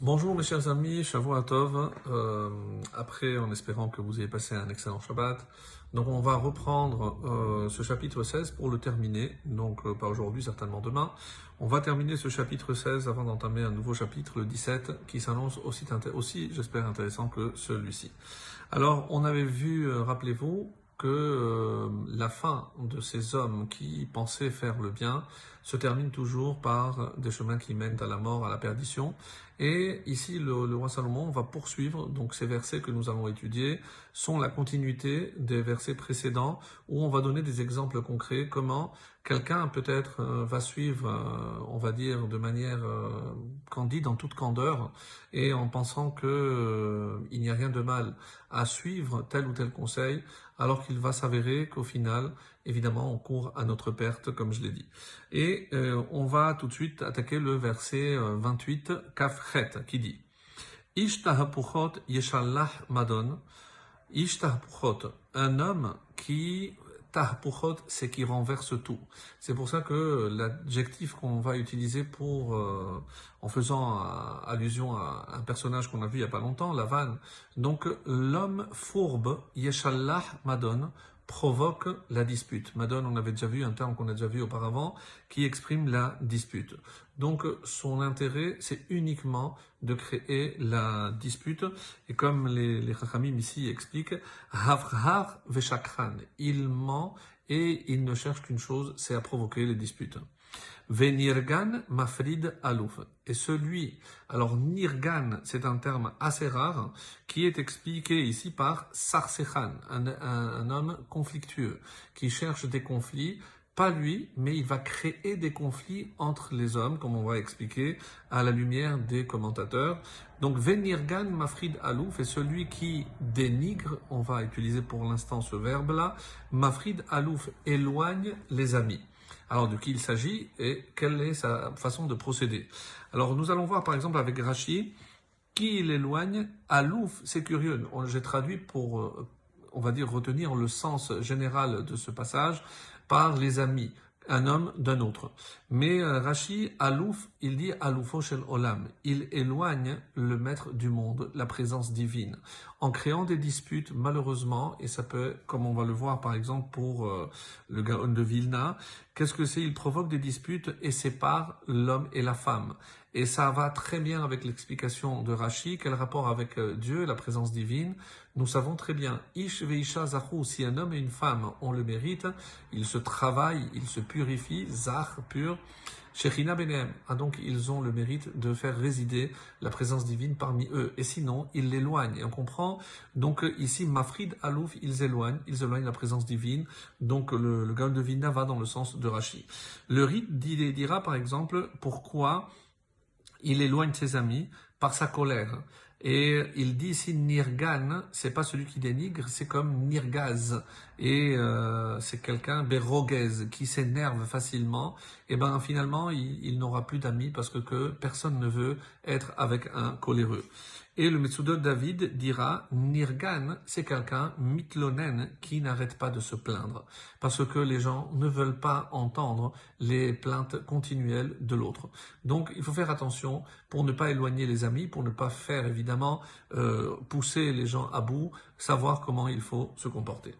Bonjour mes chers amis, Shavuot Tov. Euh, après, en espérant que vous ayez passé un excellent Shabbat, donc on va reprendre euh, ce chapitre 16 pour le terminer. Donc euh, pas aujourd'hui, certainement demain. On va terminer ce chapitre 16 avant d'entamer un nouveau chapitre, le 17, qui s'annonce aussi, aussi j'espère, intéressant que celui-ci. Alors, on avait vu, rappelez-vous, que la fin de ces hommes qui pensaient faire le bien se termine toujours par des chemins qui mènent à la mort, à la perdition. Et ici, le, roi Salomon va poursuivre. Donc, ces versets que nous allons étudier sont la continuité des versets précédents où on va donner des exemples concrets comment quelqu'un peut-être euh, va suivre, euh, on va dire, de manière candide, en toute candeur, et en pensant que il n'y a rien de mal à suivre tel ou tel conseil, alors qu'il va s'avérer qu'au final, évidemment, on court à notre perte, comme je l'ai dit. Et euh, on va tout de suite attaquer le verset 28, euh, Kafchet, qui dit Ishtahapuchot yeshallah madon. Ishtahapuchot, un homme qui tahpuchot, c'est qui renverse tout. C'est pour ça que l'adjectif qu'on va utiliser pour, euh, en faisant allusion à un personnage qu'on a vu il y a pas longtemps, la vanne. Donc l'homme fourbe, yeshallah madon, provoque la dispute. Madone, on avait déjà vu un terme qu'on a déjà vu auparavant, qui exprime la dispute. Donc son intérêt, c'est uniquement de créer la dispute. Et comme les, les ici expliquent, Havrhar veshakran, il ment et il ne cherche qu'une chose, c'est à provoquer les disputes. Venirgan mafrid alouf. Et celui, alors nirgan, c'est un terme assez rare, qui est expliqué ici par sarsechan, un, homme conflictueux, qui cherche des conflits, pas lui, mais il va créer des conflits entre les hommes, comme on va expliquer à la lumière des commentateurs. Donc Venirgan Mafrid Alouf est celui qui dénigre, on va utiliser pour l'instant ce verbe-là, Mafrid Alouf éloigne les amis. Alors de qui il s'agit et quelle est sa façon de procéder. Alors nous allons voir par exemple avec Rachi qui l'éloigne à Louf, c'est curieux. J'ai traduit pour, euh, on va dire, retenir le sens général de ce passage par les amis un homme d'un autre. Mais euh, Rashi, Alouf, il dit Aloufo shel olam. Il éloigne le maître du monde, la présence divine, en créant des disputes, malheureusement, et ça peut, comme on va le voir par exemple pour euh, le Gaon de Vilna, qu'est-ce que c'est? Il provoque des disputes et sépare l'homme et la femme. Et ça va très bien avec l'explication de Rashi, quel rapport avec euh, Dieu, la présence divine? Nous savons très bien, Ish veisha zahu, si un homme et une femme ont le mérite, ils se travaillent, ils se purifient, zah, pur. Shechina benem, donc ils ont le mérite de faire résider la présence divine parmi eux. Et sinon, ils l'éloignent. Et on comprend, donc ici, Mafrid Alouf, ils éloignent, ils éloignent la présence divine. Donc le, le de Vina va dans le sens de Rashi. Le rite dira par exemple pourquoi il éloigne ses amis par sa colère. Et il dit ici Nirgan, c'est pas celui qui dénigre, c'est comme Nirgaz. Et euh, c'est quelqu'un, Berogez, qui s'énerve facilement. Et ben finalement, il, n'aura plus d'amis parce que, personne ne veut être avec un coléreux. Et le Metsudo David dira, Nirgan, c'est quelqu'un, mitlonen, qui n'arrête pas de se plaindre. Parce que les gens ne veulent pas entendre les plaintes continuelles de l'autre. Donc, il faut faire attention pour ne pas éloigner les amis, pour ne pas faire, évidemment, euh, pousser les gens à bout, savoir comment il faut se comporter.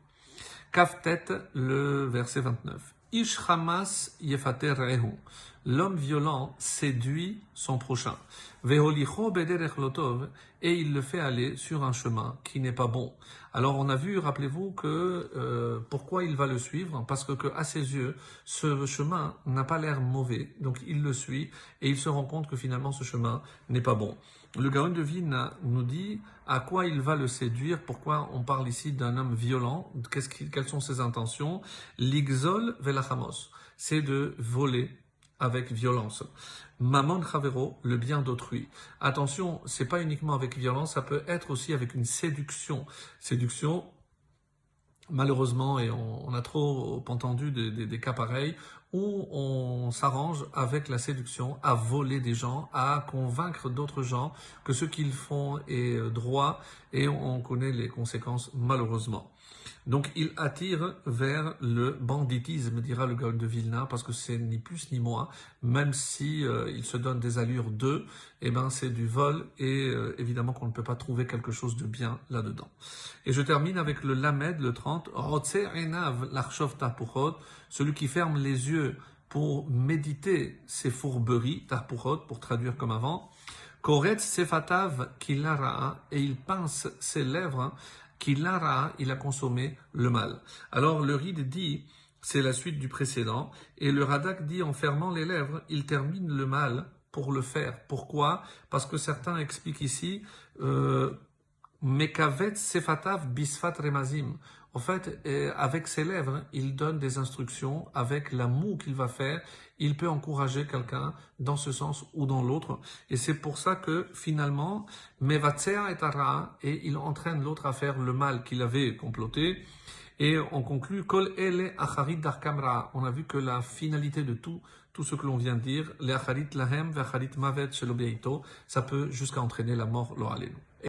Kaftet, le verset 29. Ish Hamas. L'homme violent séduit son prochain. Veolicho bederech. Et il le fait aller sur un chemin qui n'est pas bon. Alors on a vu, rappelez-vous, que euh, pourquoi il va le suivre? Parce que à ses yeux, ce chemin n'a pas l'air mauvais. Donc il le suit et il se rend compte que finalement ce chemin n'est pas bon. Le Gaon de Vina nous dit à quoi il va le séduire, pourquoi on parle ici d'un homme violent, quelles sont ses intentions. L'ixol velachamos, c'est de voler avec violence. Maman Chavero, le bien d'autrui. Attention, c'est pas uniquement avec violence, ça peut être aussi avec une séduction. Séduction, malheureusement, et on, a trop entendu des, cas pareils, où on s'arrange avec la séduction à voler des gens, à convaincre d'autres gens que ce qu'ils font est droit, et on connaît les conséquences malheureusement. Donc il attire vers le banditisme, dira le Gaon de Vilna, parce que c'est ni plus ni moins, même si euh, il se donne des allures d'eux, eh ben c'est du vol et euh, évidemment qu'on ne peut pas trouver quelque chose de bien là-dedans. Et je termine avec le Lamed, le 30, celui qui ferme les yeux pour méditer ses fourberies, tarpuchot, pour traduire comme avant, Koretz sefatav kilara, et il pince ses lèvres, kilara, il a consommé le mal. Alors le ride dit, c'est la suite du précédent, et le radak dit en fermant les lèvres, il termine le mal pour le faire. Pourquoi? Parce que certains expliquent ici, euh, Mekavet sefatav bisfat remazim. En fait, euh, avec ses lèvres, il donne des instructions. Avec la moue qu'il va faire, il peut encourager quelqu'un dans ce sens ou dans l'autre. Et c'est pour ça que finalement, Mevatzea est ara et il entraîne l'autre à faire le mal qu'il avait comploté. Et on conclut Kol ele acharit darkamra. On a vu que la finalité de tout, tout ce que l'on vient de dire, le acharit lahem, ve'acharit mavet ça peut jusqu'à entraîner la mort, lo